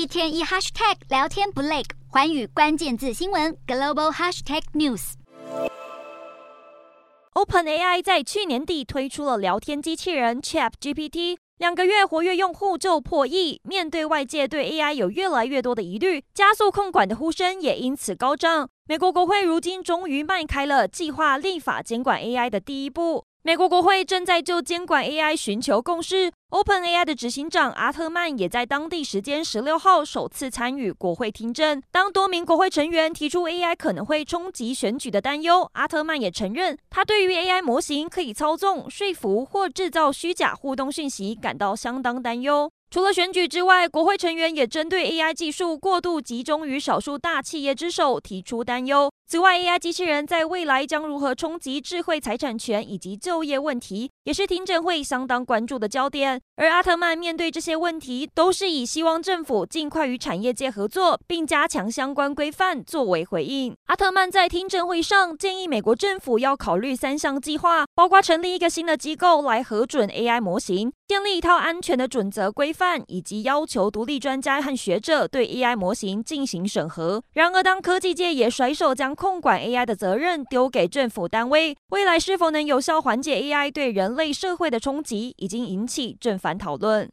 一天一 hashtag 聊天不累，寰宇关键字新闻 global hashtag news。OpenAI 在去年底推出了聊天机器人 ChatGPT，两个月活跃用户就破亿。面对外界对 AI 有越来越多的疑虑，加速控管的呼声也因此高涨。美国国会如今终于迈开了计划立法监管 AI 的第一步。美国国会正在就监管 AI 寻求共识。OpenAI 的执行长阿特曼也在当地时间十六号首次参与国会听证。当多名国会成员提出 AI 可能会冲击选举的担忧，阿特曼也承认，他对于 AI 模型可以操纵、说服或制造虚假互动讯息感到相当担忧。除了选举之外，国会成员也针对 AI 技术过度集中于少数大企业之手提出担忧。此外，AI 机器人在未来将如何冲击智慧财产权以及就业问题，也是听证会相当关注的焦点。而阿特曼面对这些问题，都是以希望政府尽快与产业界合作，并加强相关规范作为回应。阿特曼在听证会上建议美国政府要考虑三项计划，包括成立一个新的机构来核准 AI 模型，建立一套安全的准则规范，以及要求独立专家和学者对 AI 模型进行审核。然而，当科技界也甩手将控管 AI 的责任丢给政府单位，未来是否能有效缓解 AI 对人人类社会的冲击，已经引起正反讨论。